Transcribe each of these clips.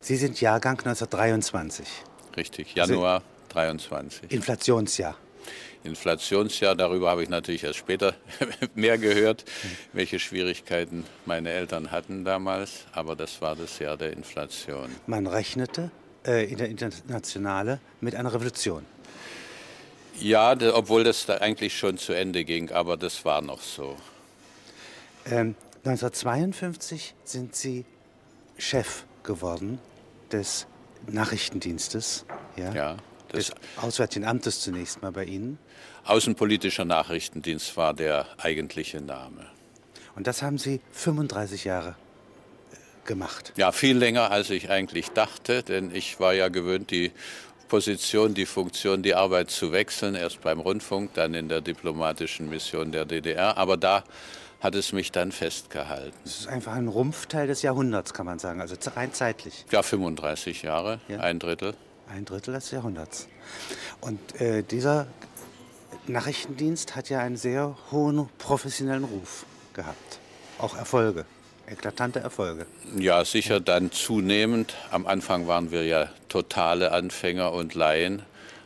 Sie sind Jahrgang 1923. Richtig, Januar 23. Inflationsjahr. Inflationsjahr, darüber habe ich natürlich erst später mehr gehört, welche Schwierigkeiten meine Eltern hatten damals, aber das war das Jahr der Inflation. Man rechnete äh, in der Internationale mit einer Revolution. Ja, obwohl das da eigentlich schon zu Ende ging, aber das war noch so. Ähm, 1952 sind Sie Chef geworden des Nachrichtendienstes, ja, ja des Auswärtigen Amtes zunächst mal bei Ihnen. Außenpolitischer Nachrichtendienst war der eigentliche Name. Und das haben Sie 35 Jahre äh, gemacht. Ja, viel länger, als ich eigentlich dachte, denn ich war ja gewöhnt, die Position, die Funktion, die Arbeit zu wechseln, erst beim Rundfunk, dann in der diplomatischen Mission der DDR. Aber da hat es mich dann festgehalten. Es ist einfach ein Rumpfteil des Jahrhunderts, kann man sagen, also rein zeitlich. Ja, 35 Jahre, ja. ein Drittel. Ein Drittel des Jahrhunderts. Und äh, dieser Nachrichtendienst hat ja einen sehr hohen professionellen Ruf gehabt. Auch Erfolge, eklatante Erfolge. Ja, sicher dann zunehmend. Am Anfang waren wir ja totale Anfänger und Laien,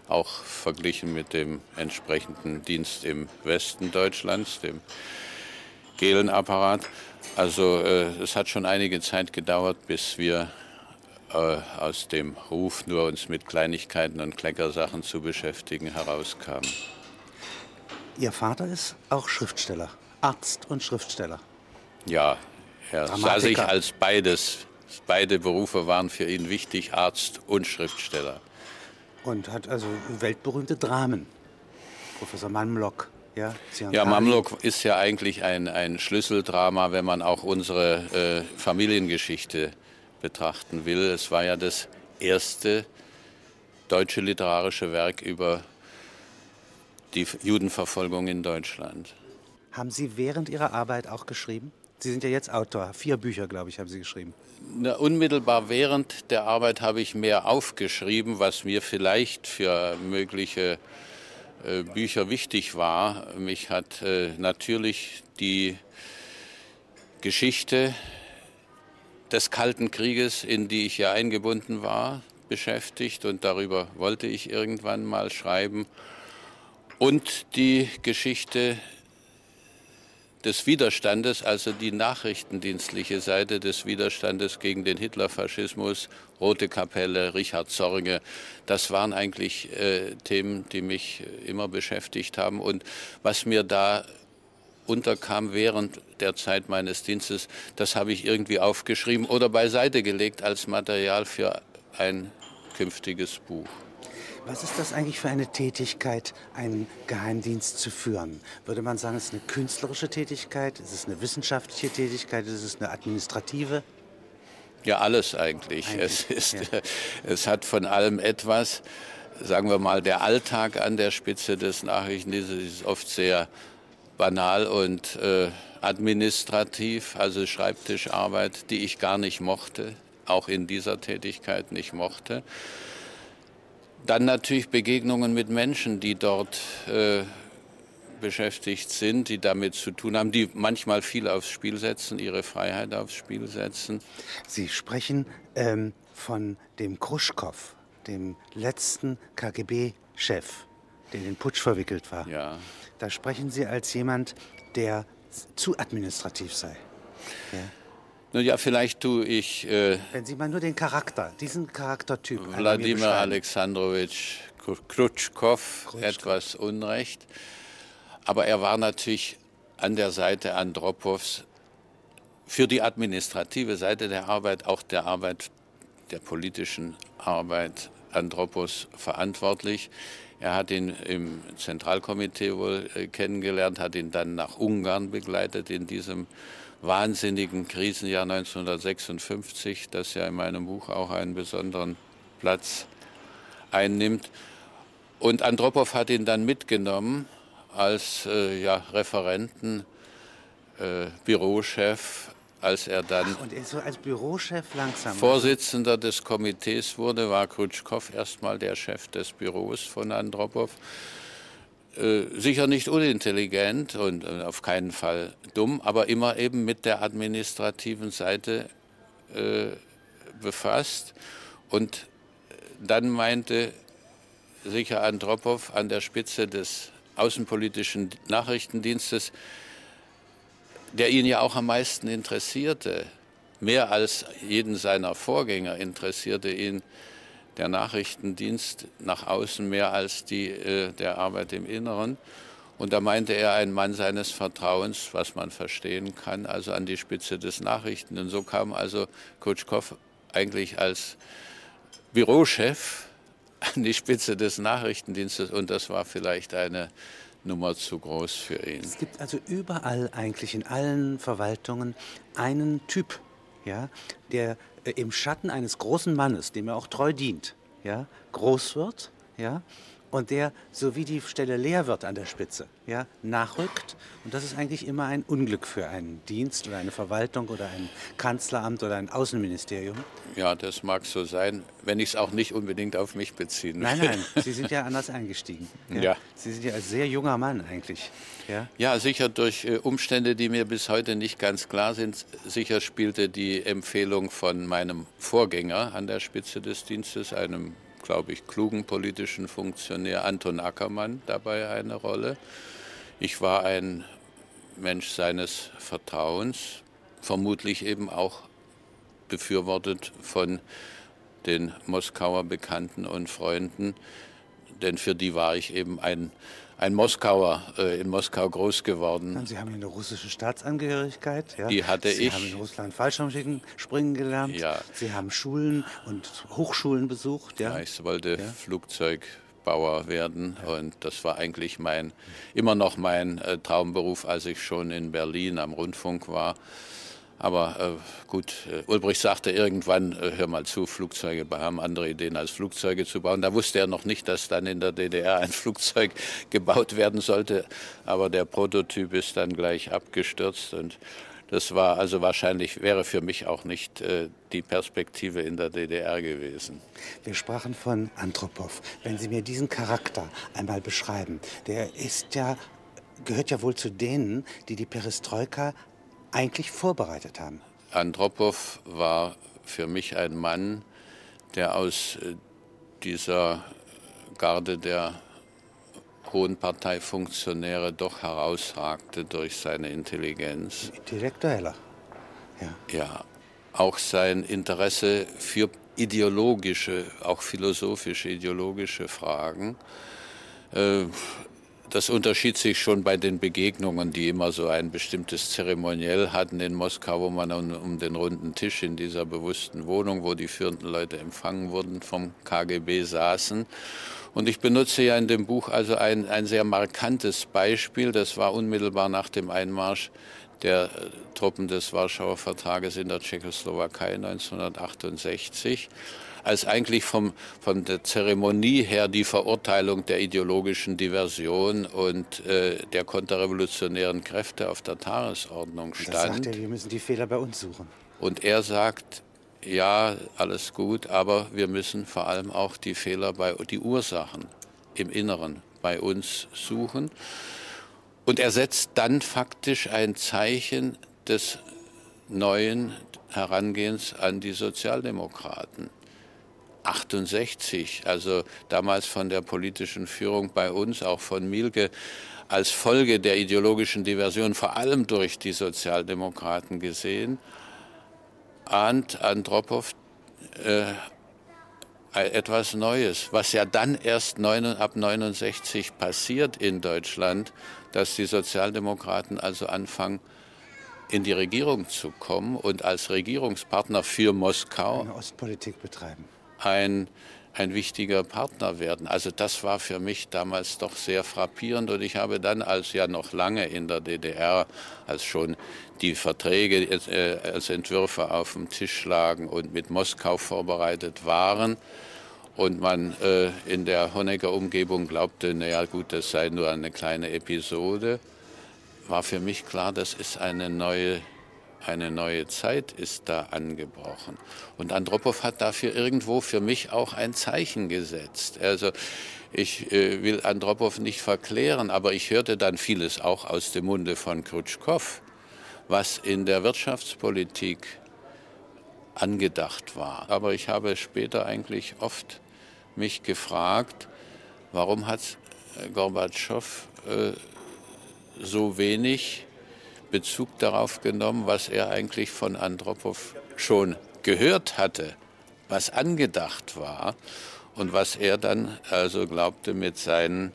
auch verglichen mit dem entsprechenden Dienst im Westen Deutschlands, dem Gelenapparat. Also äh, es hat schon einige Zeit gedauert, bis wir äh, aus dem Ruf, nur uns mit Kleinigkeiten und Kleckersachen zu beschäftigen, herauskamen. Ihr Vater ist auch Schriftsteller, Arzt und Schriftsteller. Ja, er sah sich als beides. Beide Berufe waren für ihn wichtig, Arzt und Schriftsteller. Und hat also weltberühmte Dramen. Professor Mamlock. Ja, ja Mamluk ist ja eigentlich ein, ein Schlüsseldrama, wenn man auch unsere äh, Familiengeschichte betrachten will. Es war ja das erste deutsche literarische Werk über die Judenverfolgung in Deutschland. Haben Sie während Ihrer Arbeit auch geschrieben? Sie sind ja jetzt Autor. Vier Bücher, glaube ich, haben Sie geschrieben. Na, unmittelbar während der Arbeit habe ich mehr aufgeschrieben, was mir vielleicht für mögliche Bücher wichtig war. Mich hat äh, natürlich die Geschichte des Kalten Krieges, in die ich ja eingebunden war, beschäftigt und darüber wollte ich irgendwann mal schreiben. Und die Geschichte des Widerstandes, also die nachrichtendienstliche Seite des Widerstandes gegen den Hitlerfaschismus, Rote Kapelle, Richard Zorge, das waren eigentlich äh, Themen, die mich immer beschäftigt haben. Und was mir da unterkam während der Zeit meines Dienstes, das habe ich irgendwie aufgeschrieben oder beiseite gelegt als Material für ein künftiges Buch. Was ist das eigentlich für eine Tätigkeit, einen Geheimdienst zu führen? Würde man sagen, es ist eine künstlerische Tätigkeit, ist es eine wissenschaftliche Tätigkeit, ist es eine administrative? Ja, alles eigentlich. eigentlich es, ist, ja. es hat von allem etwas. Sagen wir mal, der Alltag an der Spitze des Nachrichtendienstes ist oft sehr banal und äh, administrativ, also Schreibtischarbeit, die ich gar nicht mochte, auch in dieser Tätigkeit nicht mochte. Dann natürlich Begegnungen mit Menschen, die dort äh, beschäftigt sind, die damit zu tun haben, die manchmal viel aufs Spiel setzen, ihre Freiheit aufs Spiel setzen. Sie sprechen ähm, von dem Kruschkow, dem letzten KGB-Chef, der in den Putsch verwickelt war. Ja. Da sprechen Sie als jemand, der zu administrativ sei. Ja. Nun ja, vielleicht tue ich. Äh, Wenn Sie mal nur den Charakter, diesen Charaktertyp. Wladimir Alexandrowitsch Krutschkow etwas Unrecht. Aber er war natürlich an der Seite Andropows für die administrative Seite der Arbeit, auch der Arbeit, der politischen Arbeit Andropos verantwortlich. Er hat ihn im Zentralkomitee wohl äh, kennengelernt, hat ihn dann nach Ungarn begleitet in diesem wahnsinnigen Krisenjahr 1956, das ja in meinem Buch auch einen besonderen Platz einnimmt. Und Andropov hat ihn dann mitgenommen als äh, ja, Referenten, äh, Bürochef, als er dann Ach, und so als Bürochef langsam Vorsitzender des Komitees wurde, war Krutschkow erstmal der Chef des Büros von Andropov. Äh, sicher nicht unintelligent und äh, auf keinen Fall dumm, aber immer eben mit der administrativen Seite äh, befasst. Und dann meinte sicher Andropov an der Spitze des außenpolitischen Nachrichtendienstes, der ihn ja auch am meisten interessierte, mehr als jeden seiner Vorgänger interessierte ihn der Nachrichtendienst nach außen mehr als die äh, der Arbeit im Inneren. Und da meinte er, ein Mann seines Vertrauens, was man verstehen kann, also an die Spitze des Nachrichten. Und so kam also Kutschkow eigentlich als Bürochef an die Spitze des Nachrichtendienstes und das war vielleicht eine Nummer zu groß für ihn. Es gibt also überall eigentlich in allen Verwaltungen einen Typ, ja, der im Schatten eines großen Mannes, dem er auch treu dient, ja, groß wird, ja, und der, so wie die Stelle leer wird an der Spitze, ja, nachrückt. Und das ist eigentlich immer ein Unglück für einen Dienst oder eine Verwaltung oder ein Kanzleramt oder ein Außenministerium. Ja, das mag so sein, wenn ich es auch nicht unbedingt auf mich beziehen. Nein, nein, Sie sind ja anders eingestiegen. Ja? ja. Sie sind ja als sehr junger Mann eigentlich. Ja, ja sicher durch äh, Umstände, die mir bis heute nicht ganz klar sind. Sicher spielte die Empfehlung von meinem Vorgänger an der Spitze des Dienstes, einem glaube ich, klugen politischen Funktionär Anton Ackermann dabei eine Rolle. Ich war ein Mensch seines Vertrauens, vermutlich eben auch befürwortet von den Moskauer Bekannten und Freunden, denn für die war ich eben ein ein Moskauer, äh, in Moskau groß geworden. Sie haben eine russische Staatsangehörigkeit. Ja? Die hatte Sie ich. Sie haben in Russland Fallschirmspringen gelernt. Ja. Sie haben Schulen und Hochschulen besucht. Ja, ja ich wollte ja. Flugzeugbauer werden und das war eigentlich mein, immer noch mein äh, Traumberuf, als ich schon in Berlin am Rundfunk war. Aber äh, gut, äh, Ulbricht sagte irgendwann, äh, hör mal zu, Flugzeuge, haben andere Ideen als Flugzeuge zu bauen. Da wusste er noch nicht, dass dann in der DDR ein Flugzeug gebaut werden sollte. Aber der Prototyp ist dann gleich abgestürzt und das war also wahrscheinlich, wäre für mich auch nicht äh, die Perspektive in der DDR gewesen. Wir sprachen von Anthropov. Wenn Sie mir diesen Charakter einmal beschreiben, der ist ja gehört ja wohl zu denen, die die Perestroika eigentlich vorbereitet haben. Andropov war für mich ein Mann, der aus äh, dieser Garde der hohen Parteifunktionäre doch herausragte durch seine Intelligenz. Intellektueller. Ja. ja, auch sein Interesse für ideologische, auch philosophische, ideologische Fragen. Äh, das unterschied sich schon bei den Begegnungen, die immer so ein bestimmtes Zeremoniell hatten in Moskau, wo man um, den runden Tisch in dieser bewussten Wohnung, wo die führenden Leute empfangen wurden, vom KGB saßen. Und ich benutze ja in dem Buch also ein, ein sehr markantes Beispiel. Das war unmittelbar nach dem Einmarsch der äh, Truppen des Warschauer Vertrages in der Tschechoslowakei 1968 als eigentlich vom, von der Zeremonie her die Verurteilung der ideologischen Diversion und äh, der konterrevolutionären Kräfte auf der Tagesordnung stand. Das sagt er, wir müssen die Fehler bei uns suchen. Und er sagt, ja, alles gut, aber wir müssen vor allem auch die Fehler bei die Ursachen im Inneren bei uns suchen. Und er setzt dann faktisch ein Zeichen des neuen Herangehens an die Sozialdemokraten. 68, also damals von der politischen Führung bei uns, auch von Mielke, als Folge der ideologischen Diversion, vor allem durch die Sozialdemokraten gesehen, ahnt Andropov äh, etwas Neues, was ja dann erst neun, ab 69 passiert in Deutschland, dass die Sozialdemokraten also anfangen, in die Regierung zu kommen und als Regierungspartner für Moskau eine Ostpolitik betreiben ein, ein wichtiger Partner werden. Also das war für mich damals doch sehr frappierend und ich habe dann, als ja noch lange in der DDR, als schon die Verträge äh, als Entwürfe auf dem Tisch lagen und mit Moskau vorbereitet waren, und man äh, in der Honecker Umgebung glaubte, naja gut, das sei nur eine kleine Episode, war für mich klar, das ist eine neue eine neue Zeit ist da angebrochen. Und Andropov hat dafür irgendwo für mich auch ein Zeichen gesetzt. Also ich äh, will Andropov nicht verklären, aber ich hörte dann vieles auch aus dem Munde von Krutschkow, was in der Wirtschaftspolitik angedacht war. Aber ich habe später eigentlich oft mich gefragt, warum hat Gorbatschow äh, so wenig Bezug darauf genommen, was er eigentlich von Andropov schon gehört hatte, was angedacht war und was er dann also glaubte mit seinen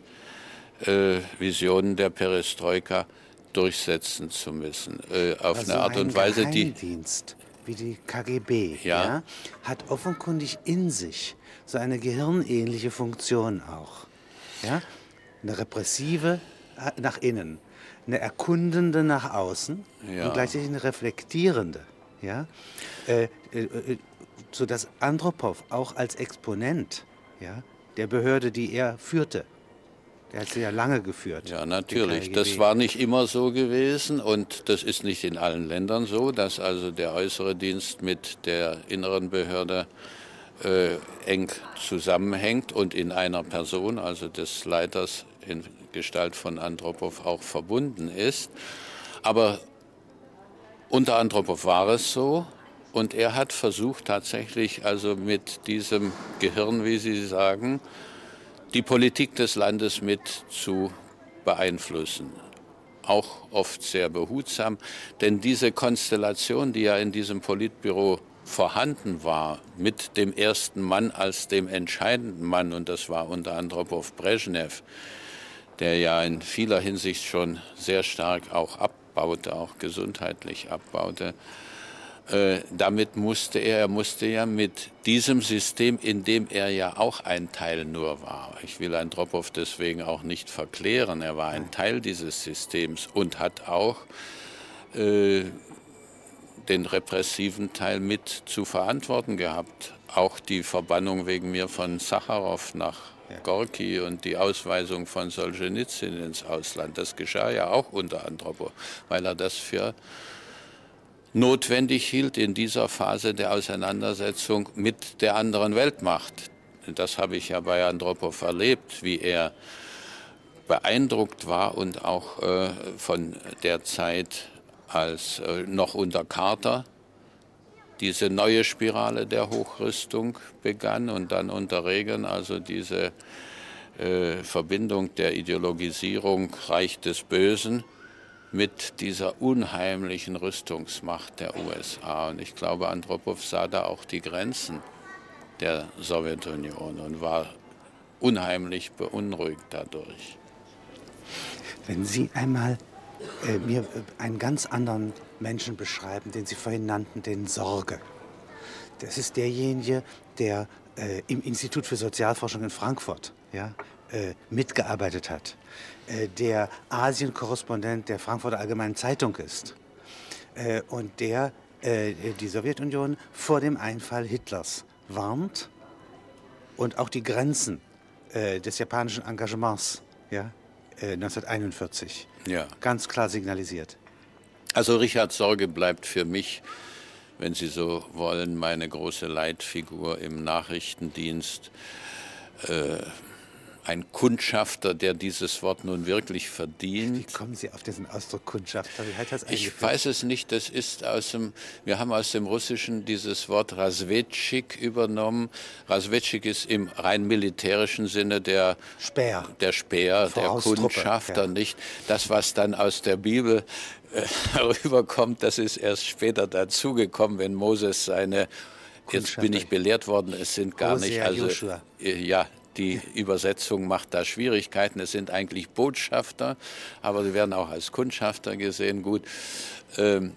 äh, Visionen der Perestroika durchsetzen zu müssen. Äh, auf also eine Art und Weise, die. wie die KGB, ja. ja, hat offenkundig in sich so eine gehirnähnliche Funktion auch. Ja? Eine repressive äh, nach innen, eine erkundende nach außen ja. und gleichzeitig eine reflektierende. Ja? Äh, äh, äh sodass Andropov auch als Exponent ja, der Behörde, die er führte, der hat sie ja lange geführt. Ja, natürlich. Das war nicht immer so gewesen und das ist nicht in allen Ländern so, dass also der äußere Dienst mit der inneren Behörde äh, eng zusammenhängt und in einer Person, also des Leiters in Gestalt von Andropov, auch verbunden ist. Aber unter Andropov war es so und er hat versucht tatsächlich also mit diesem Gehirn, wie Sie sagen, die Politik des Landes mit zu beeinflussen. Auch oft sehr behutsam, denn diese Konstellation, die ja in diesem Politbüro vorhanden war, mit dem ersten Mann als dem entscheidenden Mann, und das war unter auf Brezhnev, der ja in vieler Hinsicht schon sehr stark auch abbaute, auch gesundheitlich abbaute, äh, damit musste er, er musste ja mit diesem System, in dem er ja auch ein Teil nur war, ich will Andropov deswegen auch nicht verklären, er war ein Teil dieses Systems und hat auch äh, den repressiven Teil mit zu verantworten gehabt. Auch die Verbannung wegen mir von Sacharow nach Gorki und die Ausweisung von Solzhenitsyn ins Ausland, das geschah ja auch unter Andropov, weil er das für notwendig hielt in dieser Phase der Auseinandersetzung mit der anderen Weltmacht. Das habe ich ja bei Andropov erlebt, wie er beeindruckt war und auch äh, von der Zeit als äh, noch unter Carter diese neue Spirale der Hochrüstung begann und dann unter Reagan also diese äh, Verbindung der Ideologisierung Reich des Bösen mit dieser unheimlichen Rüstungsmacht der USA. Und ich glaube, Andropov sah da auch die Grenzen der Sowjetunion und war unheimlich beunruhigt dadurch. Wenn Sie einmal äh, mir einen ganz anderen Menschen beschreiben, den Sie vorhin nannten, den Sorge. Das ist derjenige, der äh, im Institut für Sozialforschung in Frankfurt ja, äh, mitgearbeitet hat, äh, der Asien-Korrespondent der Frankfurter Allgemeinen Zeitung ist äh, und der äh, die Sowjetunion vor dem Einfall Hitlers warnt und auch die Grenzen des japanischen Engagements ja, 1941 äh, ja. ganz klar signalisiert. Also Richard Sorge bleibt für mich, wenn Sie so wollen, meine große Leitfigur im Nachrichtendienst. Äh, ein Kundschafter, der dieses Wort nun wirklich verdient. Wie kommen Sie auf diesen Ausdruck Kundschafter? Wie heißt das? Ich weiß es nicht. Das ist aus dem, wir haben aus dem Russischen dieses Wort Rasvetschik übernommen. Rasvetschik ist im rein militärischen Sinne der Speer, der, Speer, der Kundschafter, ja. nicht das, was dann aus der Bibel äh, herüberkommt. Das ist erst später dazugekommen, wenn Moses seine Jetzt bin ich belehrt worden, es sind gar Hosea, nicht, also Joshua. Äh, ja, die Übersetzung macht da Schwierigkeiten. Es sind eigentlich Botschafter, aber sie werden auch als Kundschafter gesehen. Gut, ähm,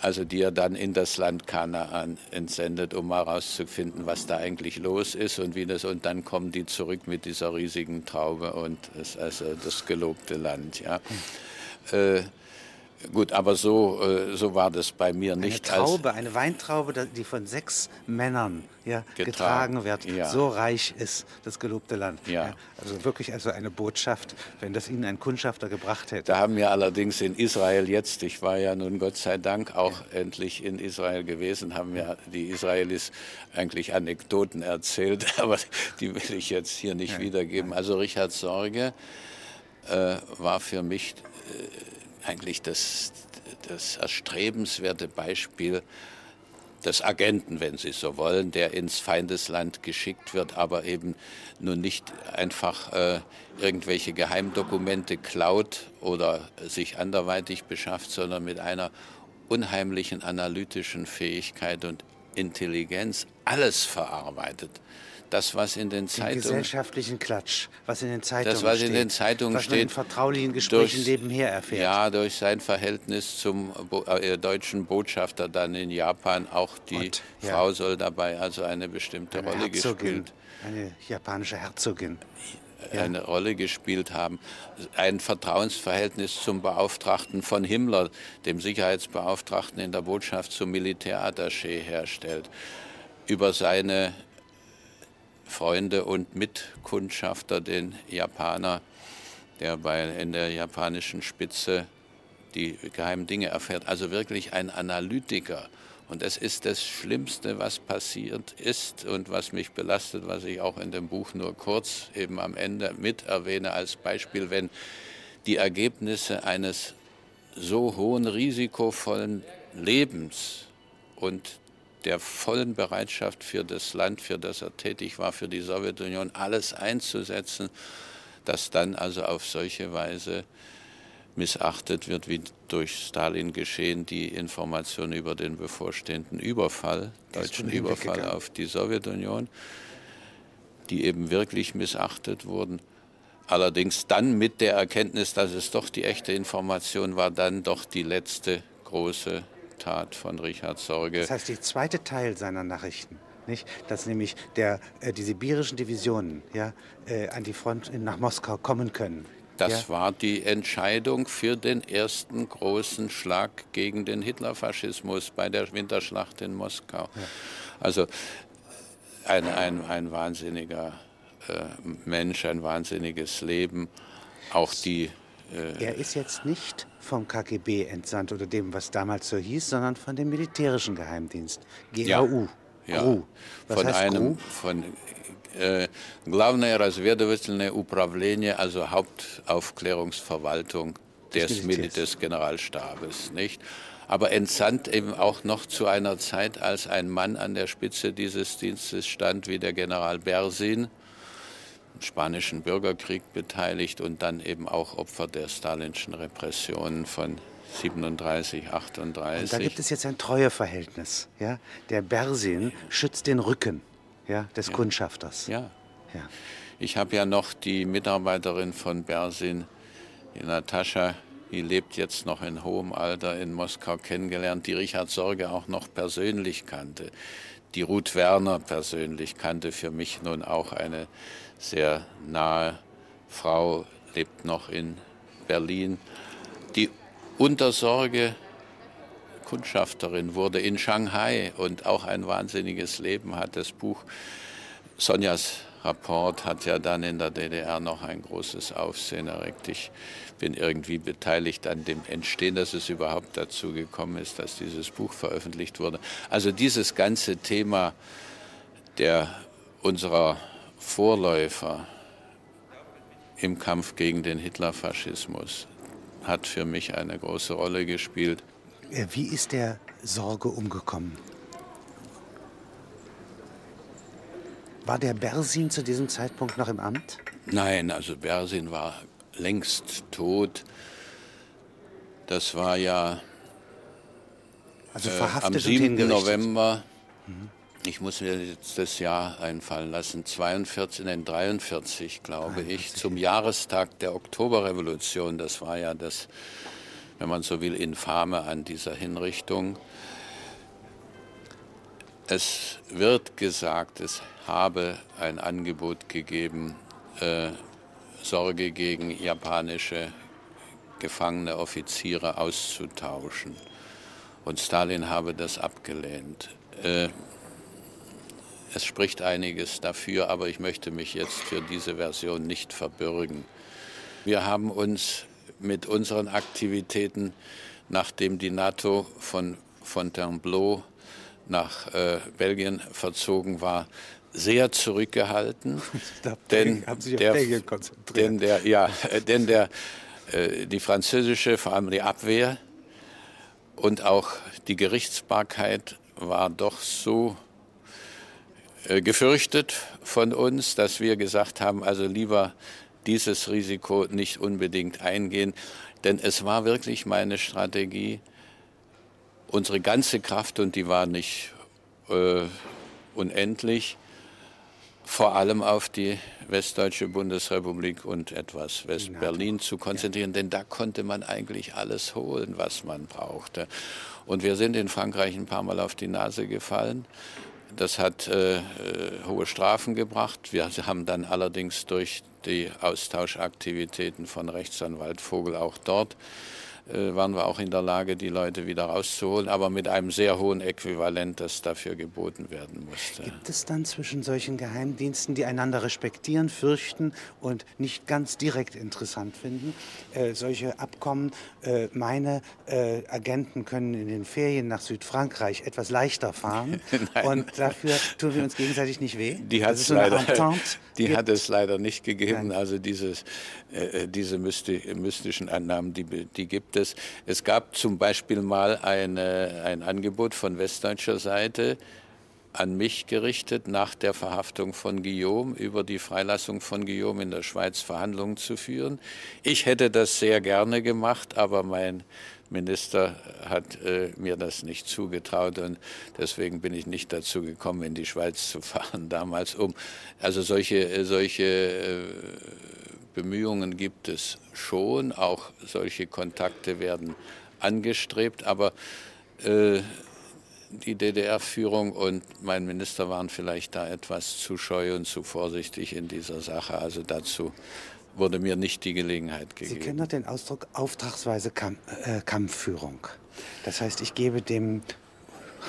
also die er dann in das Land Kanaan entsendet, um herauszufinden, was da eigentlich los ist und wie das. Und dann kommen die zurück mit dieser riesigen Traube und es also das gelobte Land. Ja. Äh, Gut, aber so, äh, so war das bei mir nicht. Eine Traube, eine Weintraube, die von sechs Männern ja, getragen, getragen wird. Ja. So reich ist das gelobte Land. Ja. ja. Also wirklich also eine Botschaft, wenn das Ihnen ein Kundschafter gebracht hätte. Da haben wir allerdings in Israel jetzt, ich war ja nun Gott sei Dank auch endlich in Israel gewesen, haben ja die Israelis eigentlich Anekdoten erzählt, aber die will ich jetzt hier nicht wiedergeben. Also Richard Sorge äh, war für mich... Äh, eigentlich das, das erstrebenswerte Beispiel des Agenten, wenn Sie so wollen, der ins Feindesland geschickt wird, aber eben nun nicht einfach äh, irgendwelche Geheimdokumente klaut oder sich anderweitig beschafft, sondern mit einer unheimlichen analytischen Fähigkeit und Intelligenz alles verarbeitet das, was in den Zeitungen. Den gesellschaftlichen Klatsch, was in den Zeitungen steht. Das, was steht, in den Zeitungen was steht. in vertraulichen Gesprächen durch, nebenher erfährt. Ja, durch sein Verhältnis zum äh, deutschen Botschafter dann in Japan. Auch die Und, Frau ja. soll dabei also eine bestimmte eine Rolle Herzogin, gespielt. Eine japanische Herzogin. Ja. Eine Rolle gespielt haben. Ein Vertrauensverhältnis zum Beauftragten von Himmler, dem Sicherheitsbeauftragten in der Botschaft zum Militärattaché herstellt. Über seine Freunde und Mitkundschafter, den Japaner, der bei, in der japanischen Spitze die geheimen Dinge erfährt. Also wirklich ein Analytiker. Und es ist das Schlimmste, was passiert ist und was mich belastet, was ich auch in dem Buch nur kurz eben am Ende mit erwähne als Beispiel, wenn die Ergebnisse eines so hohen risikovollen Lebens und der vollen Bereitschaft für das Land, für das er tätig war, für die Sowjetunion, alles einzusetzen, das dann also auf solche Weise missachtet wird, wie durch Stalin geschehen, die Information über den bevorstehenden Überfall, deutschen Überfall auf die Sowjetunion, die eben wirklich missachtet wurden. Allerdings dann mit der Erkenntnis, dass es doch die echte Information war, dann doch die letzte große Tat von Richard Sorge. Das heißt, der zweite Teil seiner Nachrichten, nicht? dass nämlich der, äh, die sibirischen Divisionen ja, äh, an die Front nach Moskau kommen können. Das ja? war die Entscheidung für den ersten großen Schlag gegen den Hitlerfaschismus bei der Winterschlacht in Moskau. Ja. Also ein, ein, ein wahnsinniger äh, Mensch, ein wahnsinniges Leben. Auch die äh, er ist jetzt nicht vom KGB entsandt oder dem, was damals so hieß, sondern von dem militärischen Geheimdienst, GRU. Ja, GRU. Was von heißt einem, GRU? von äh, Главное разведывательное управление, also Hauptaufklärungsverwaltung des, des, Militärs. des Generalstabes, nicht? Aber entsandt eben auch noch zu einer Zeit, als ein Mann an der Spitze dieses Dienstes stand, wie der General Bersin, Spanischen Bürgerkrieg beteiligt und dann eben auch Opfer der stalinschen Repressionen von 37, 38. Und da gibt es jetzt ein Treueverhältnis. Ja? Der Bersin schützt den Rücken ja, des ja. Kundschafters. Ja. ja. Ich habe ja noch die Mitarbeiterin von Bersin, die Natascha, die lebt jetzt noch in hohem Alter in Moskau kennengelernt, die Richard Sorge auch noch persönlich kannte. Die Ruth Werner persönlich kannte für mich nun auch eine sehr nahe Frau, lebt noch in Berlin. Die Untersorge Kundschafterin wurde in Shanghai und auch ein wahnsinniges Leben hat. Das Buch Sonjas Rapport hat ja dann in der DDR noch ein großes Aufsehen erregt. Ich bin irgendwie beteiligt an dem Entstehen, dass es überhaupt dazu gekommen ist, dass dieses Buch veröffentlicht wurde. Also dieses ganze Thema der unserer Vorläufer im Kampf gegen den Hitlerfaschismus hat für mich eine große Rolle gespielt. Äh, wie ist der Sorge umgekommen? War der Bersin zu diesem Zeitpunkt noch im Amt? Nein, also Bersin war längst tot. Das war ja also äh, am 7. November mhm ich muss mir jetzt das Jahr einfallen lassen, 42, nein, 43, glaube 43. ich, zum Jahrestag der Oktoberrevolution. Das war ja das, wenn man so will, infame an dieser Hinrichtung. Es wird gesagt, es habe ein Angebot gegeben, äh, Sorge gegen japanische gefangene Offiziere auszutauschen. Und Stalin habe das abgelehnt. Äh, es spricht einiges dafür, aber ich möchte mich jetzt für diese Version nicht verbürgen. Wir haben uns mit unseren Aktivitäten, nachdem die NATO von Fontainebleau nach äh, Belgien verzogen war, sehr zurückgehalten. denn, der, denn der, ja, denn der, äh, die französische, vor allem die Abwehr und auch die Gerichtsbarkeit war doch so äh, gefürchtet von uns, dass wir gesagt haben, also lieber dieses Risiko nicht unbedingt eingehen, denn es war wirklich meine Strategie, unsere ganze Kraft, und die war nicht äh, unendlich, vor allem auf die Westdeutsche Bundesrepublik und etwas Westberlin zu konzentrieren, ja. denn da konnte man eigentlich alles holen, was man brauchte. Und wir sind in Frankreich ein paar Mal auf die Nase gefallen. Das hat äh, äh hohe Strafen gebracht. Wir haben dann allerdings durch die Austauschaktivitäten von Rechtsanwalt Vogel auch dort waren wir auch in der Lage, die Leute wieder rauszuholen, aber mit einem sehr hohen Äquivalent, das dafür geboten werden musste. Gibt es dann zwischen solchen Geheimdiensten, die einander respektieren, fürchten und nicht ganz direkt interessant finden, äh, solche Abkommen? Äh, meine äh, Agenten können in den Ferien nach Südfrankreich etwas leichter fahren und dafür tun wir uns gegenseitig nicht weh? Die hat, es, so leider, die hat es leider nicht gegeben. Nein. Also dieses, äh, äh, diese mystischen Annahmen, die, die gibt gibt es. Es gab zum Beispiel mal eine, ein Angebot von westdeutscher Seite an mich gerichtet, nach der Verhaftung von Guillaume über die Freilassung von Guillaume in der Schweiz Verhandlungen zu führen. Ich hätte das sehr gerne gemacht, aber mein Minister hat äh, mir das nicht zugetraut und deswegen bin ich nicht dazu gekommen, in die Schweiz zu fahren damals um. Also solche, solche äh, Bemühungen gibt es schon, auch solche Kontakte werden angestrebt, aber äh, die DDR-Führung und mein Minister waren vielleicht da etwas zu scheu und zu vorsichtig in dieser Sache. Also dazu wurde mir nicht die Gelegenheit gegeben. Sie kennen doch den Ausdruck auftragsweise Kamp äh, Kampfführung. Das heißt, ich gebe dem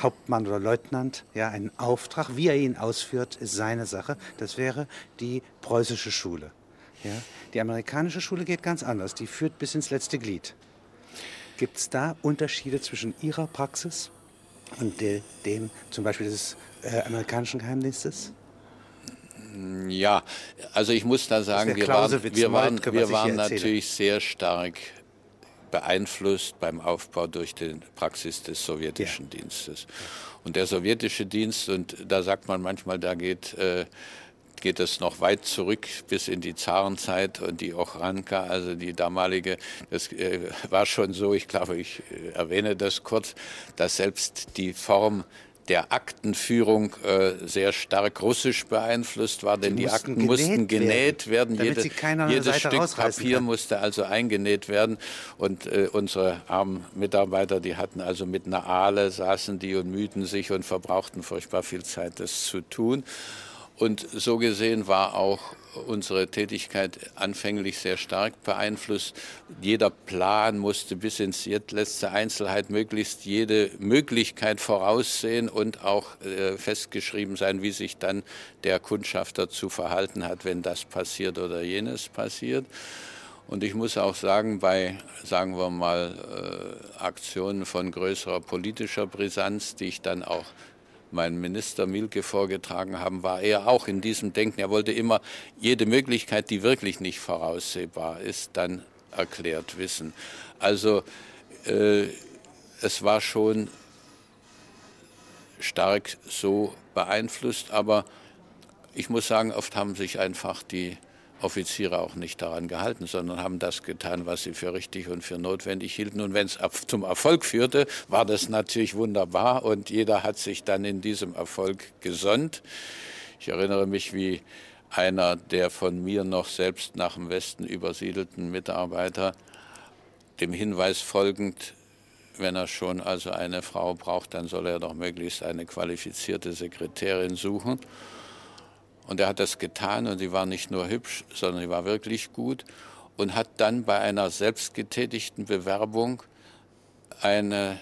Hauptmann oder Leutnant ja einen Auftrag. Wie er ihn ausführt, ist seine Sache. Das wäre die preußische Schule. Ja? Die amerikanische Schule geht ganz anders. Die führt bis ins letzte Glied. Gibt es da Unterschiede zwischen Ihrer Praxis und de, dem zum Beispiel des äh, amerikanischen Geheimdienstes? Ja, also ich muss da sagen, wir waren, wir waren, wir waren natürlich sehr stark beeinflusst beim Aufbau durch die Praxis des sowjetischen ja. Dienstes. Und der sowjetische Dienst, und da sagt man manchmal, da geht äh, geht es noch weit zurück bis in die Zarenzeit und die Ochranka, also die damalige, das äh, war schon so, ich glaube, ich äh, erwähne das kurz, dass selbst die Form der Aktenführung äh, sehr stark russisch beeinflusst war, denn die, die Akten genäht mussten genäht werden. werden. Jede, jedes Stück Papier kann. musste also eingenäht werden. Und äh, unsere armen Mitarbeiter, die hatten also mit einer Aale, saßen die und mühten sich und verbrauchten furchtbar viel Zeit, das zu tun. Und so gesehen war auch unsere Tätigkeit anfänglich sehr stark beeinflusst. Jeder Plan musste bis ins letzte Einzelheit möglichst jede Möglichkeit voraussehen und auch äh, festgeschrieben sein, wie sich dann der Kundschafter zu verhalten hat, wenn das passiert oder jenes passiert. Und ich muss auch sagen, bei, sagen wir mal, äh, Aktionen von größerer politischer Brisanz, die ich dann auch mein Minister Milke vorgetragen haben, war er auch in diesem Denken. Er wollte immer jede Möglichkeit, die wirklich nicht voraussehbar ist, dann erklärt wissen. Also äh, es war schon stark so beeinflusst, aber ich muss sagen, oft haben sich einfach die Offiziere auch nicht daran gehalten, sondern haben das getan, was sie für richtig und für notwendig hielten. Und wenn es zum Erfolg führte, war das natürlich wunderbar und jeder hat sich dann in diesem Erfolg gesonnt. Ich erinnere mich, wie einer der von mir noch selbst nach dem Westen übersiedelten Mitarbeiter dem Hinweis folgend, wenn er schon also eine Frau braucht, dann soll er doch möglichst eine qualifizierte Sekretärin suchen. Und er hat das getan und sie war nicht nur hübsch, sondern sie war wirklich gut und hat dann bei einer selbstgetätigten Bewerbung eine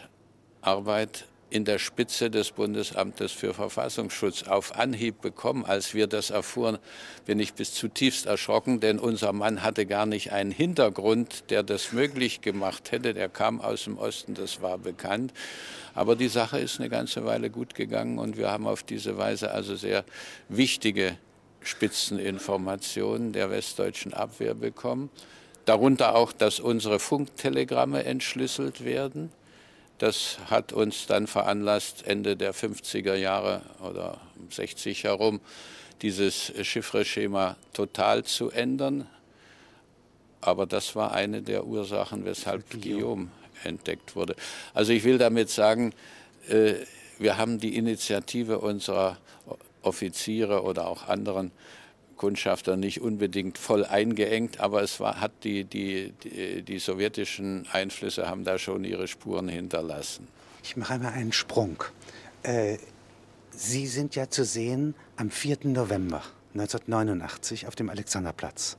Arbeit in der Spitze des Bundesamtes für Verfassungsschutz auf Anhieb bekommen. Als wir das erfuhren, bin ich bis zutiefst erschrocken, denn unser Mann hatte gar nicht einen Hintergrund, der das möglich gemacht hätte. Der kam aus dem Osten, das war bekannt. Aber die Sache ist eine ganze Weile gut gegangen und wir haben auf diese Weise also sehr wichtige Spitzeninformationen der westdeutschen Abwehr bekommen. Darunter auch, dass unsere Funktelegramme entschlüsselt werden Das hat uns dann veranlasst, Ende der 50er Jahre oder 60 herum, dieses Chiffreschema total zu ändern. Aber das war eine der Ursachen, weshalb Guillaume entdeckt wurde. Also ich will damit sagen, äh, wir haben die Initiative unserer Offiziere oder auch anderen Kundschafter nicht unbedingt voll eingeengt, aber es war, hat die, die, die, die sowjetischen Einflüsse haben da schon ihre Spuren hinterlassen. Ich mache einmal einen Sprung. Äh, Sie sind ja zu sehen am 4. November 1989 auf dem Alexanderplatz.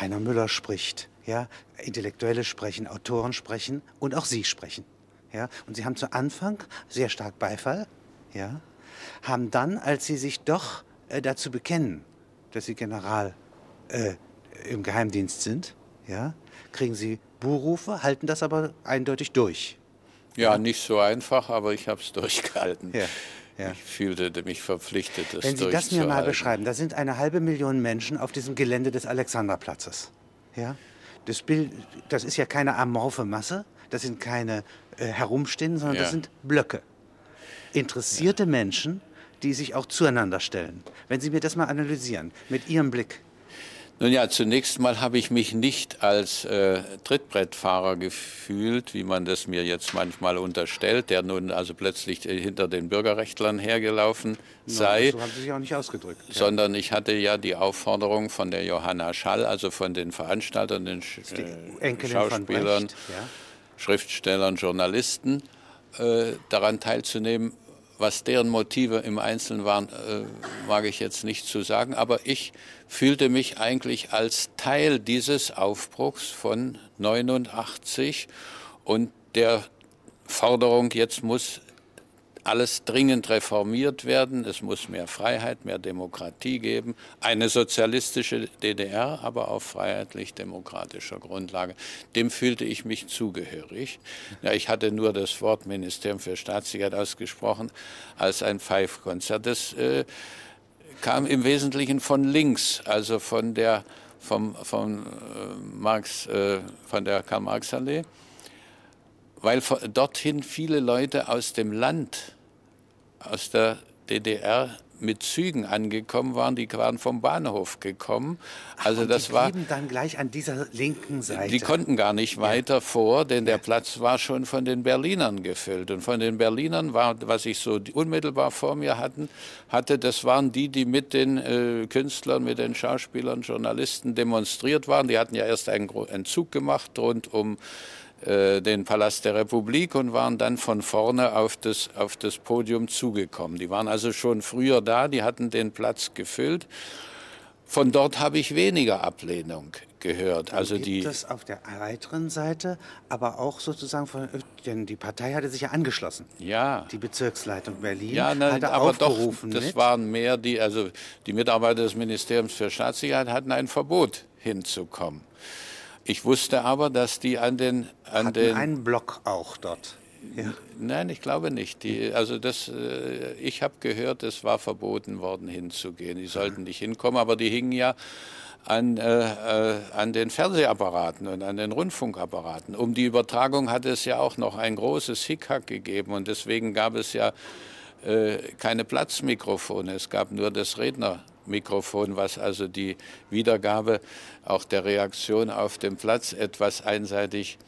Heiner Müller spricht, ja, Intellektuelle sprechen, Autoren sprechen und auch Sie sprechen. Ja, und Sie haben zu Anfang sehr stark Beifall, ja, haben dann, als Sie sich doch äh, dazu bekennen, dass Sie General äh, im Geheimdienst sind, ja, kriegen Sie Buhrufe, halten das aber eindeutig durch. Ja, nicht so einfach, aber ich habe es durchgehalten. Ja. Ja. Ich fühlte mich verpflichtet, das Wenn Sie das mir mal beschreiben, da sind eine halbe Million Menschen auf diesem Gelände des Alexanderplatzes. Ja? Das, Bild, das ist ja keine amorphe Masse, das sind keine äh, Herumstehenden, sondern ja. das sind Blöcke. Interessierte. Menschen, die sich auch zueinander stellen. Wenn Sie mir das mal analysieren, mit Ihrem Blick. Nun ja, zunächst mal habe ich mich nicht als äh, Trittbrettfahrer gefühlt, wie man das mir jetzt manchmal unterstellt, der nun also plötzlich äh, hinter den Bürgerrechtlern hergelaufen sei. No, so haben Sie sich auch nicht ausgedrückt. Sondern ich hatte ja die Aufforderung von der Johanna Schall, also von den Veranstaltern, den äh, Schauspielern, Brecht, ja. Schriftstellern, Journalisten, äh, daran teilzunehmen, was deren Motive im Einzelnen waren, äh, mag ich jetzt nicht zu sagen, aber ich fühlte mich eigentlich als Teil dieses Aufbruchs von 89 und der Forderung, jetzt muss alles dringend reformiert werden. Es muss mehr Freiheit, mehr Demokratie geben. Eine sozialistische DDR, aber auf freiheitlich-demokratischer Grundlage. Dem fühlte ich mich zugehörig. Ja, ich hatte nur das Wort Ministerium für Staatssicherheit ausgesprochen als ein Pfeifkonzert. Das äh, kam im Wesentlichen von links, also von der vom, vom, äh, Marx, äh, von der Karl-Marx-Allee weil dorthin viele Leute aus dem Land, aus der DDR mit Zügen angekommen waren, die waren vom Bahnhof gekommen. Also Ach, das die war dann gleich an dieser linken Seite. Die konnten gar nicht weiter ja. vor, denn der Platz war schon von den Berlinern gefüllt und von den Berlinern war, was ich so unmittelbar vor mir hatten, hatte, das waren die, die mit den äh, Künstlern, mit den Schauspielern, Journalisten demonstriert waren. Die hatten ja erst einen, einen Zug gemacht rund um den Palast der Republik und waren dann von vorne auf das, auf das Podium zugekommen. Die waren also schon früher da, die hatten den Platz gefüllt. Von dort habe ich weniger Ablehnung gehört. Dann also gibt die das auf der weiteren Seite, aber auch sozusagen von, denn die Partei hatte sich ja angeschlossen. Ja. Die Bezirksleitung Berlin ja, ne, hatte aber aufgerufen. Doch, das mit. waren mehr die, also die Mitarbeiter des Ministeriums für Staatssicherheit hatten ein Verbot hinzukommen. Ich wusste aber, dass die an den... An Hatten den einen Block auch dort. Ja. Nein, ich glaube nicht. Die, also das, äh, ich habe gehört, es war verboten worden, hinzugehen. Die sollten nicht hinkommen, aber die hingen ja an, äh, äh, an den Fernsehapparaten und an den Rundfunkapparaten. Um die Übertragung hat es ja auch noch ein großes Hickhack gegeben und deswegen gab es ja äh, keine Platzmikrofone. Es gab nur das Redner. Mikrofon, was also die Wiedergabe auch der Reaktion auf dem Platz etwas einseitig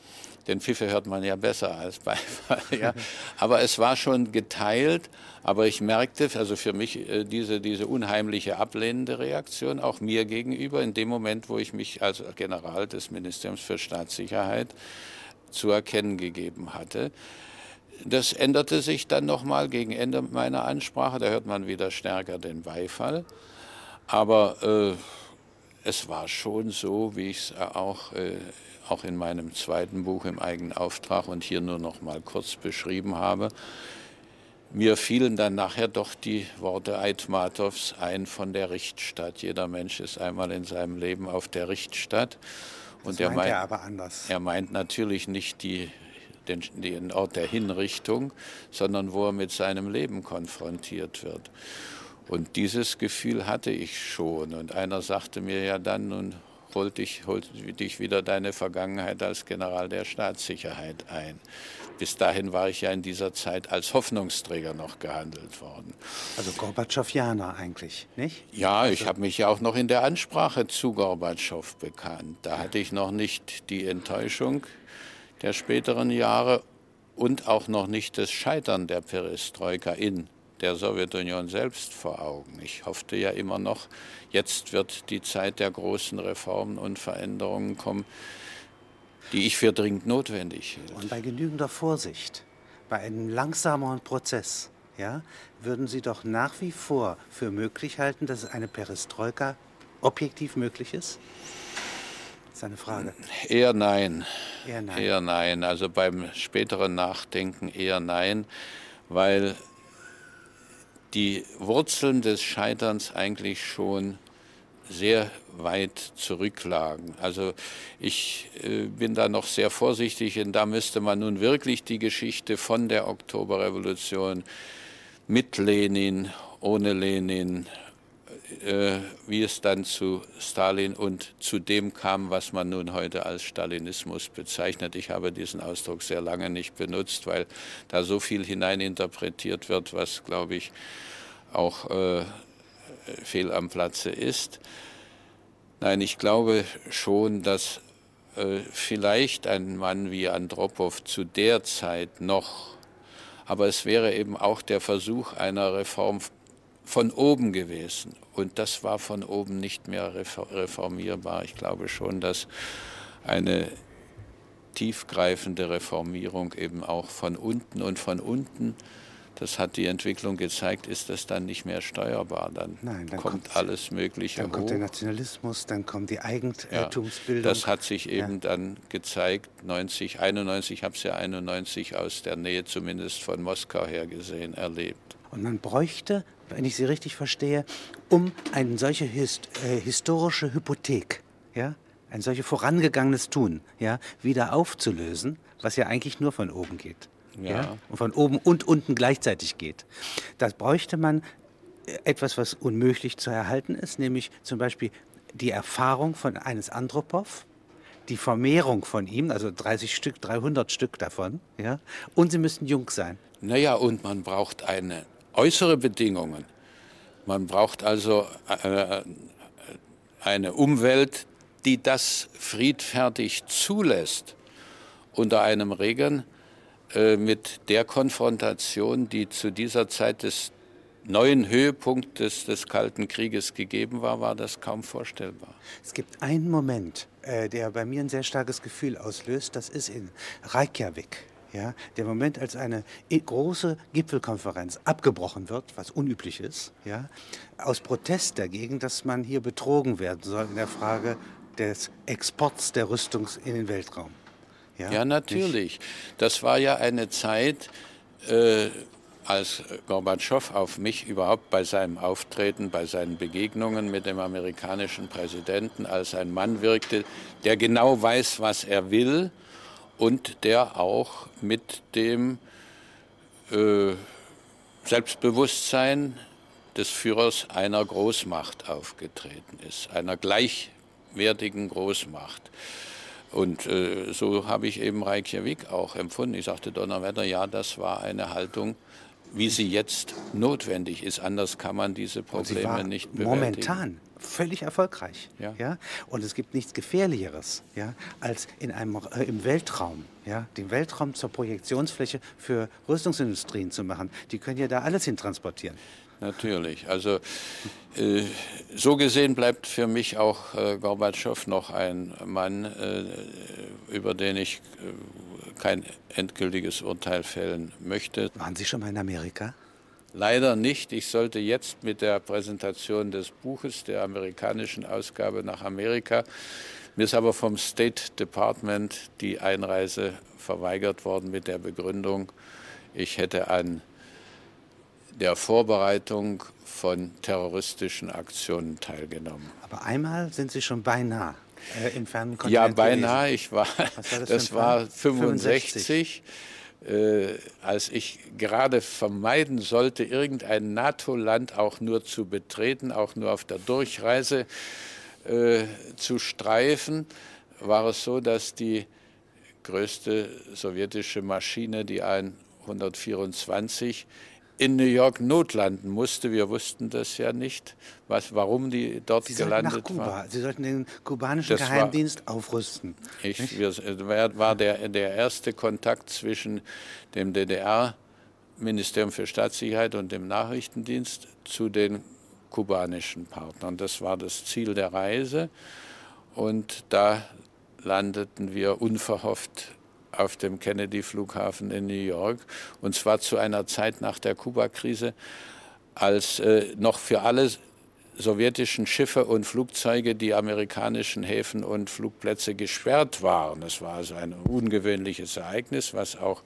den Pfiffe hört man ja besser als Beifall. Ja. Aber es war schon geteilt. Aber ich merkte, also für mich äh, diese, diese unheimliche ablehnende Reaktion auch mir gegenüber in dem Moment, wo ich mich als General des Ministeriums für Staatssicherheit zu erkennen gegeben hatte. Das änderte sich dann nochmal gegen Ende meiner Ansprache. Da hört man wieder stärker den Beifall. Aber äh, es war schon so, wie ich es auch, äh, auch in meinem zweiten Buch im eigenen Auftrag und hier nur noch mal kurz beschrieben habe. Mir fielen dann nachher doch die Worte Aitmatows ein von der Richtstadt. Jeder Mensch ist einmal in seinem Leben auf der Richtstadt. Und das meint er, meint, er aber anders. Er meint natürlich nicht die, den, den Ort der Hinrichtung, sondern wo er mit seinem Leben konfrontiert wird. Und dieses Gefühl hatte ich schon. Und einer sagte mir ja dann, nun holt dich, holt dich wieder deine Vergangenheit als General der Staatssicherheit ein. Bis dahin war ich ja in dieser Zeit als Hoffnungsträger noch gehandelt worden. Also Gorbatschowianer eigentlich, nicht? Ja, also ich habe mich ja auch noch in der Ansprache zu Gorbatschow bekannt. Da hatte ich noch nicht die Enttäuschung der späteren Jahre und auch noch nicht das Scheitern der Perestroika in der Sowjetunion selbst vor Augen. Ich hoffte ja immer noch, jetzt wird die Zeit der großen Reformen und Veränderungen kommen, die ich für dringend notwendig hielt. Und bei genügender Vorsicht, bei einem langsameren Prozess, ja, würden Sie doch nach wie vor für möglich halten, dass eine Perestroika objektiv möglich ist? Das ist eine Frage. Eher nein. Eher nein. Eher nein. Also beim späteren Nachdenken eher nein, weil die Wurzeln des Scheiterns eigentlich schon sehr weit zurücklagen. Also ich äh, bin da noch sehr vorsichtig und da müsste man nun wirklich die Geschichte von der Oktoberrevolution mit Lenin, ohne Lenin, äh, wie es dann zu Stalin und zu dem kam, was man nun heute als Stalinismus bezeichnet. Ich habe diesen Ausdruck sehr lange nicht benutzt, weil da so viel hineininterpretiert wird, was, glaube ich, auch äh, fehl am Platze ist. Nein, ich glaube schon, dass äh, vielleicht ein Mann wie Andropow zu der Zeit noch, aber es wäre eben auch der Versuch einer Reform von oben gewesen. Und das war von oben nicht mehr reformierbar. Ich glaube schon, dass eine tiefgreifende Reformierung eben auch von unten und von unten das hat die Entwicklung gezeigt, ist das dann nicht mehr steuerbar. Dann, Nein, dann kommt, kommt, alles Mögliche Dann hoch. kommt der Nationalismus, dann kommt die Eigentumsbildung. Ja, das hat sich eben ja. dann gezeigt, 90, 91, ich habe es ja 91 aus der Nähe zumindest von Moskau her gesehen, erlebt. Und man bräuchte, wenn ich Sie richtig verstehe, um eine solche hist äh, historische Hypothek, ja, ein solches vorangegangenes Tun, ja, wieder aufzulösen, was ja eigentlich nur von oben geht ja. ja. und von oben und unten gleichzeitig geht. Das bräuchte man äh, etwas, was unmöglich zu erhalten ist, nämlich zum Beispiel die Erfahrung von eines Andropov, die Vermehrung von ihm, also 30 Stück, 300 Stück davon, ja, und sie müssen jung sein. Naja, und man braucht eine äußere Bedingungen. Man braucht also äh, eine Umwelt, die das friedfertig zulässt unter einem Regeln, äh, mit der Konfrontation, die zu dieser Zeit des neuen Höhepunktes des Kalten Krieges gegeben war, war das kaum vorstellbar. Es gibt einen Moment, äh, der bei mir ein sehr starkes Gefühl auslöst, das ist in Reykjavik. Ja, der Moment, als eine große Gipfelkonferenz abgebrochen wird, was unüblich ist, ja, aus Protest dagegen, dass man hier betrogen werden soll in der Frage des Exports der Rüstung in den Weltraum. Ja, ja natürlich. Das war ja eine Zeit, äh, als Gorbatschow auf mich überhaupt bei seinem Auftreten, bei seinen Begegnungen mit dem amerikanischen Präsidenten als ein Mann wirkte, der genau weiß, was er will und der auch mit dem äh, Selbstbewusstsein des Führers einer Großmacht aufgetreten ist, einer gleichwertigen Großmacht. Und äh, so habe ich eben Reykjavik auch empfunden. Ich sagte Donnerwetter, ja, das war eine Haltung, wie sie jetzt notwendig ist. Anders kann man diese Probleme nicht bewältigen. Momentan völlig erfolgreich. Ja. ja. Und es gibt nichts Gefährlicheres, ja, als in einem, äh, im Weltraum, ja, den Weltraum zur Projektionsfläche für Rüstungsindustrien zu machen. Die können ja da alles hin transportieren natürlich. Also äh, so gesehen bleibt für mich auch äh, Gorbatschow noch ein Mann, äh, über den ich äh, kein endgültiges Urteil fällen möchte. Waren Sie schon mal in Amerika? Leider nicht. Ich sollte jetzt mit der Präsentation des Buches der amerikanischen Ausgabe nach Amerika. Mir ist aber vom State Department die Einreise verweigert worden mit der Begründung, ich hätte an der Vorbereitung von terroristischen Aktionen teilgenommen. Aber einmal sind Sie schon beinahe äh, im fernen Kontinent Ja, beinahe. Gewesen. Ich war, war das, das war 65, 65. Äh, als ich gerade vermeiden sollte, irgendein NATO-Land auch nur zu betreten, auch nur auf der Durchreise äh, zu streifen, war es so, dass die größte sowjetische Maschine, die Ein-124, in New York notlanden musste. Wir wussten das ja nicht, was, warum die dort Sie gelandet nach Kuba. war. Sie sollten den kubanischen Das war- Geheimdienst aufrüsten. Ich, wir, war war der, der erste Kontakt zwischen dem DDR-Ministerium für Staatssicherheit und dem Nachrichtendienst zu den kubanischen Partnern. Das war das Ziel der Reise. Und da landeten wir unverhofft auf dem Kennedy-Flughafen in New York. Und zwar zu einer Zeit nach der Kuba-Krise, als äh, noch für alle sowjetischen Schiffe und Flugzeuge die amerikanischen Häfen und Flugplätze gesperrt waren. Das war also ein ungewöhnliches Ereignis, was auch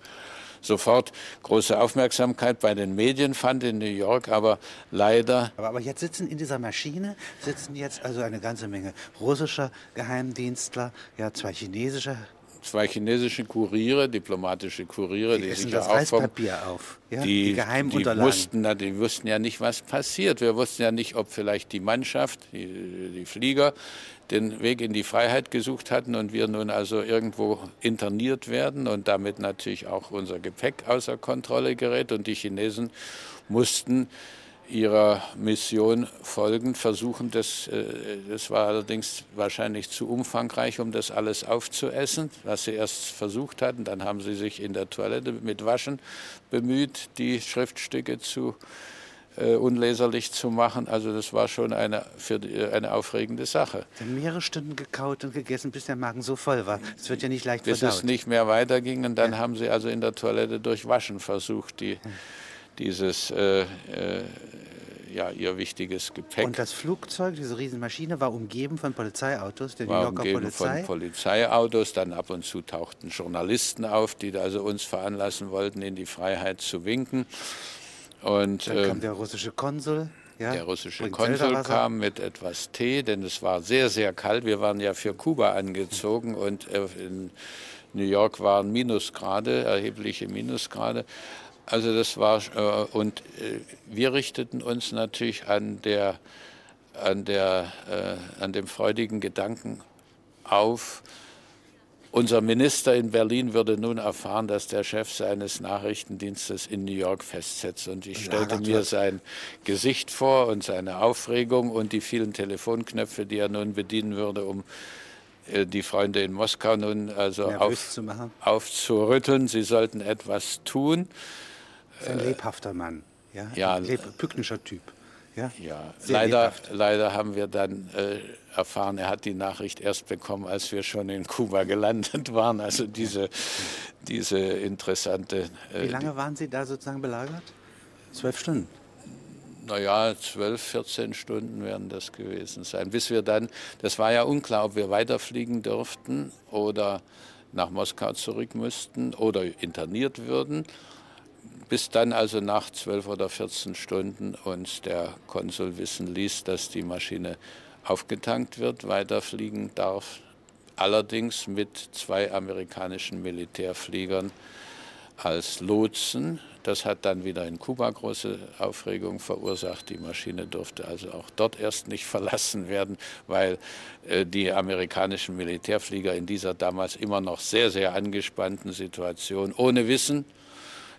sofort große Aufmerksamkeit bei den Medien fand in New York, aber leider Aber, aber jetzt sitzen in dieser Maschine, sitzen jetzt also eine ganze Menge russischer Geheimdienstler, ja, zwei chinesische, zwei chinesische Kuriere, diplomatische Kuriere, die die sich das auch vom Reispapier auf. Ja? die, die, Unterlagen. wussten, die wussten ja nicht, was passiert. Wir wussten ja nicht, ob vielleicht die Mannschaft, die, die Flieger, den Weg in die Freiheit gesucht hatten und wir nun also irgendwo interniert werden und damit natürlich auch unser Gepäck außer Kontrolle gerät. Und die Chinesen mussten ihrer Mission folgend versuchen, das, äh, das war allerdings wahrscheinlich zu umfangreich, um das alles aufzuessen, was sie erst versucht hatten. Dann haben sie sich in der Toilette mit Waschen bemüht, die Schriftstücke zu äh, unleserlich zu machen. Also das war schon eine, für die, eine aufregende Sache. Sie haben mehrere Stunden gekaut und gegessen, bis der Magen so voll war. Es wird ja nicht leicht Bis verdaut. es nicht mehr weiterging und dann haben sie also in der Toilette durch Waschen versucht, die, dieses äh, äh, ja, ihr wichtiges Gepäck und das Flugzeug, diese Riesenmaschine, war umgeben von Polizeiautos, der New war Yorker umgeben Polizei. von Polizeiautos. Dann ab und zu tauchten Journalisten auf, die also uns veranlassen wollten, in die Freiheit zu winken. Und Dann kam der russische Konsul. Ja, der russische Konsul kam mit etwas Tee, denn es war sehr, sehr kalt. Wir waren ja für Kuba angezogen und äh, in New York waren Minusgrade, erhebliche Minusgrade. Also das war, äh, und äh, wir richteten uns natürlich an, der, an, der, äh, an dem freudigen Gedanken auf, unser Minister in Berlin würde nun erfahren, dass der Chef seines Nachrichtendienstes in New York festsetzt. Und ich stellte mir sein Gesicht vor und seine Aufregung und die vielen Telefonknöpfe, die er nun bedienen würde, um äh, die Freunde in Moskau nun also auf, aufzurütteln. Sie sollten etwas tun. Ist ein lebhafter Mann. Ja, ja, ein leb pyknischer Typ. Ja, Ja, leider, lebhaft. leider haben wir dann äh, erfahren, er hat die Nachricht erst bekommen, als wir schon in Kuba gelandet waren. Also diese, diese interessante. Wie Äh, lange waren Sie da sozusagen belagert? Zwölf Stunden. naja, 12, 14 Stunden werden das gewesen sein. Bis wir dann, das war ja unklar, ob wir weiterfliegen dürften oder nach Moskau zurück müssten oder interniert würden. Bis dann also nach 12 oder 14 Stunden uns der Konsul wissen ließ, dass die Maschine aufgetankt wird, weiterfliegen darf. Allerdings mit zwei amerikanischen Militärfliegern als Lotsen. Das hat dann wieder in Kuba große Aufregung verursacht. Die Maschine durfte also auch dort erst nicht verlassen werden, weil äh, die amerikanischen Militärflieger in dieser damals immer noch sehr, sehr angespannten Situation ohne Wissen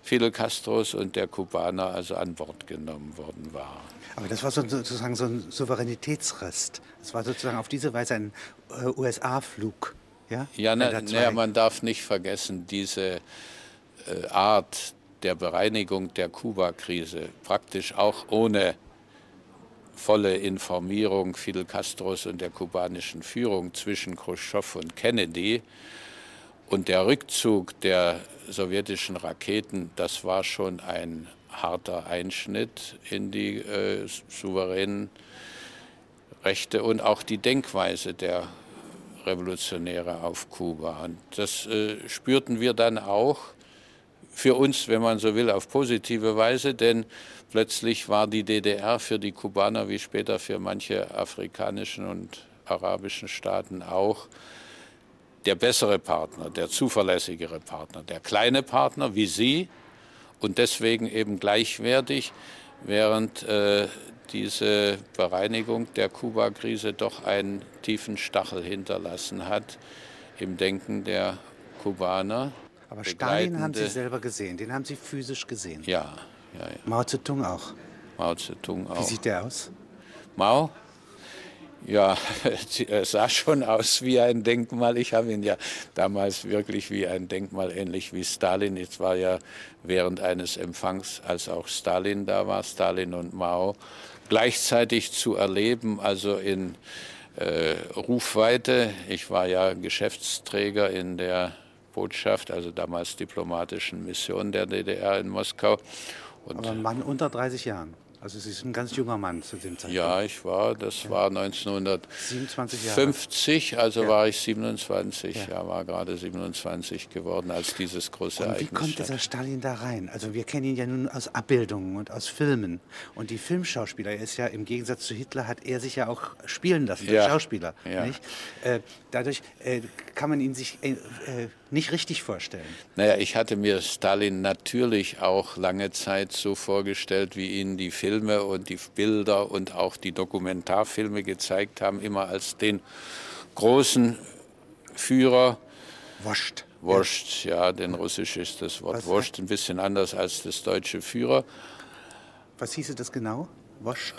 Fidel Castros und der Kubaner also an Bord genommen worden waren. Aber das war so, sozusagen so ein Souveränitätsrest. Das war sozusagen auf diese Weise ein äh, USA-Flug. Ja, Ja, na, na, man darf nicht vergessen, diese äh, Art der Bereinigung der Kuba-Krise, praktisch auch ohne volle Informierung Fidel Castros und der kubanischen Führung zwischen Khrushchev und Kennedy und der Rückzug der sowjetischen Raketen, das war schon ein harter Einschnitt in die äh, souveränen Rechte und auch die Denkweise der Revolutionäre auf Kuba. Und das äh, spürten wir dann auch für uns, wenn man so will, auf positive Weise, denn plötzlich war die DDR für die Kubaner wie später für manche afrikanischen und arabischen Staaten auch der bessere Partner, der zuverlässigere Partner, der kleine Partner wie Sie und deswegen eben gleichwertig während äh, diese Bereinigung der Kuba-Krise doch einen tiefen Stachel hinterlassen hat im Denken der Kubaner. Aber Stalin haben Sie selber gesehen, den haben Sie physisch gesehen. Ja, ja, ja. Mao Zedong auch. Mao Zedong auch. Wie sieht der aus? Mao? Ja, er sah schon aus wie ein Denkmal. Ich habe ihn ja damals wirklich wie ein Denkmal, ähnlich wie Stalin. Es war ja während eines Empfangs, als auch Stalin da war, Stalin und Mao, gleichzeitig zu erleben, also in äh, Rufweite. Ich war ja Geschäftsträger in der Botschaft, also damals diplomatischen Mission der DDR in Moskau. Und Aber ein Mann unter 30 Jahren. Also Sie sind ein ganz junger Mann zu dem Zeitpunkt. Ja, ich war, das ja. war 1950, also ja. war ich 27, ja. ja. war gerade 27 geworden, als dieses große und Ereignis Wie kommt dieser Stalin da rein? Also wir kennen ihn ja nun aus Abbildungen und aus Filmen. Und die Filmschauspieler, er ist ja im Gegensatz zu Hitler, hat er sich ja auch spielen lassen, der Schauspieler. Äh, dadurch äh, kann man ihn sich äh, äh nicht richtig vorstellen. Naja, ich hatte mir Stalin natürlich auch lange Zeit so vorgestellt, wie ihn die Filme und die Bilder und auch die Dokumentarfilme gezeigt haben, immer als den großen Führer. Woscht. Woscht, ja, denn russisch ist das Wort Woscht ein bisschen anders als das deutsche Führer. Was hieße das genau? Woscht?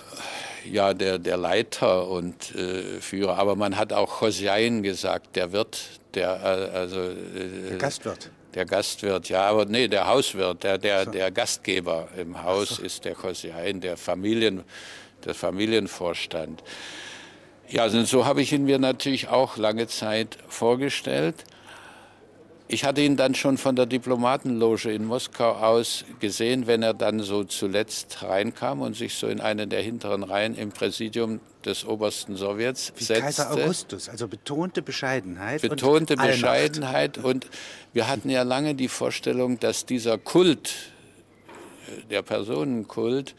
Ja, der, der Leiter und äh, Führer. Aber man hat auch Hosjain gesagt, der Wirt, der, äh, also, äh, der Gastwirt. Der Gastwirt, ja, aber nee, der Hauswirt, der, der, so. der Gastgeber im Haus so. ist der Kosiain, der, Familien, der Familienvorstand. Ja, also so habe ich ihn mir natürlich auch lange Zeit vorgestellt. Ich hatte ihn dann schon von der Diplomatenloge in Moskau aus gesehen, wenn er dann so zuletzt reinkam und sich so in eine der hinteren Reihen im Präsidium des obersten Sowjets Wie setzte. Kaiser Augustus, also betonte Bescheidenheit. Betonte und Bescheidenheit und wir hatten ja lange die Vorstellung, dass dieser Kult, äh, der Personenkult,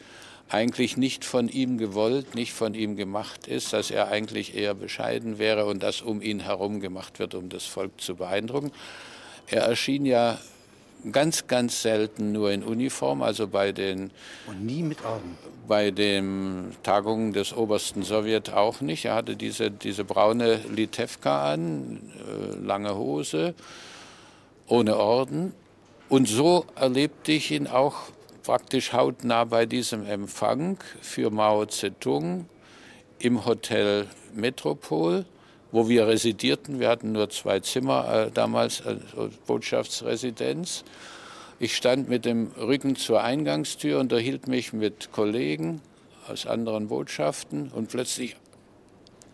eigentlich nicht von ihm gewollt, nicht von ihm gemacht ist, dass er eigentlich eher bescheiden wäre und das um ihn herum gemacht wird, um das Volk zu beeindrucken. Er erschien ja ganz, ganz selten nur in Uniform, also bei den. Und nie mit Orden. Bei den Tagungen des obersten Sowjet auch nicht. Er hatte diese, diese braune Litewka an, äh, lange Hose, ohne Orden. Und so erlebte ich ihn auch praktisch hautnah bei diesem Empfang für Mao Zedong im Hotel Metropol wo wir residierten. Wir hatten nur zwei Zimmer äh, damals als Botschaftsresidenz. Ich stand mit dem Rücken zur Eingangstür, unterhielt mich mit Kollegen aus anderen Botschaften und plötzlich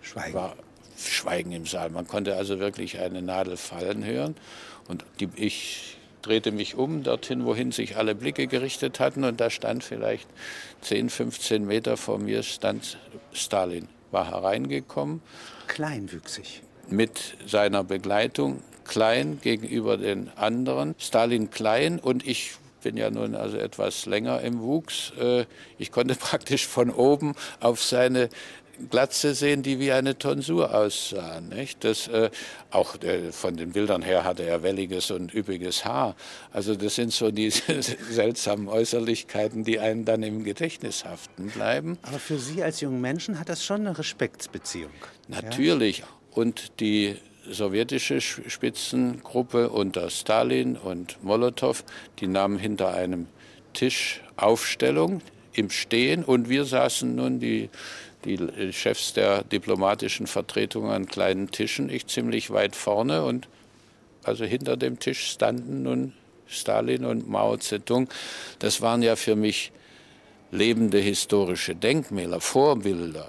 Schweigen. war Schweigen im Saal. Man konnte also wirklich eine Nadel fallen hören. Und die, ich drehte mich um, dorthin, wohin sich alle Blicke gerichtet hatten. Und da stand vielleicht 10, 15 Meter vor mir, stand Stalin, war hereingekommen kleinwüchsig. Mit seiner Begleitung klein gegenüber den anderen. Stalin klein und ich bin ja nun also etwas länger im Wuchs. Äh, ich konnte praktisch von oben auf seine Glatze sehen, die wie eine Tonsur aussah. Nicht? Das, äh, auch äh, von den Bildern her hatte er welliges und üppiges Haar. Also das sind so diese seltsamen Äußerlichkeiten, die einen dann im Gedächtnis haften bleiben. Aber für Sie als jungen Menschen hat das schon eine Respektsbeziehung. Natürlich. Ja? Und die sowjetische Spitzengruppe unter Stalin und Molotow, die nahmen hinter einem Tisch Aufstellung im Stehen und wir saßen nun die die Chefs der diplomatischen Vertretungen an kleinen Tischen, ich ziemlich weit vorne und also hinter dem Tisch standen nun Stalin und Mao Zedong. Das waren ja für mich lebende historische Denkmäler, Vorbilder.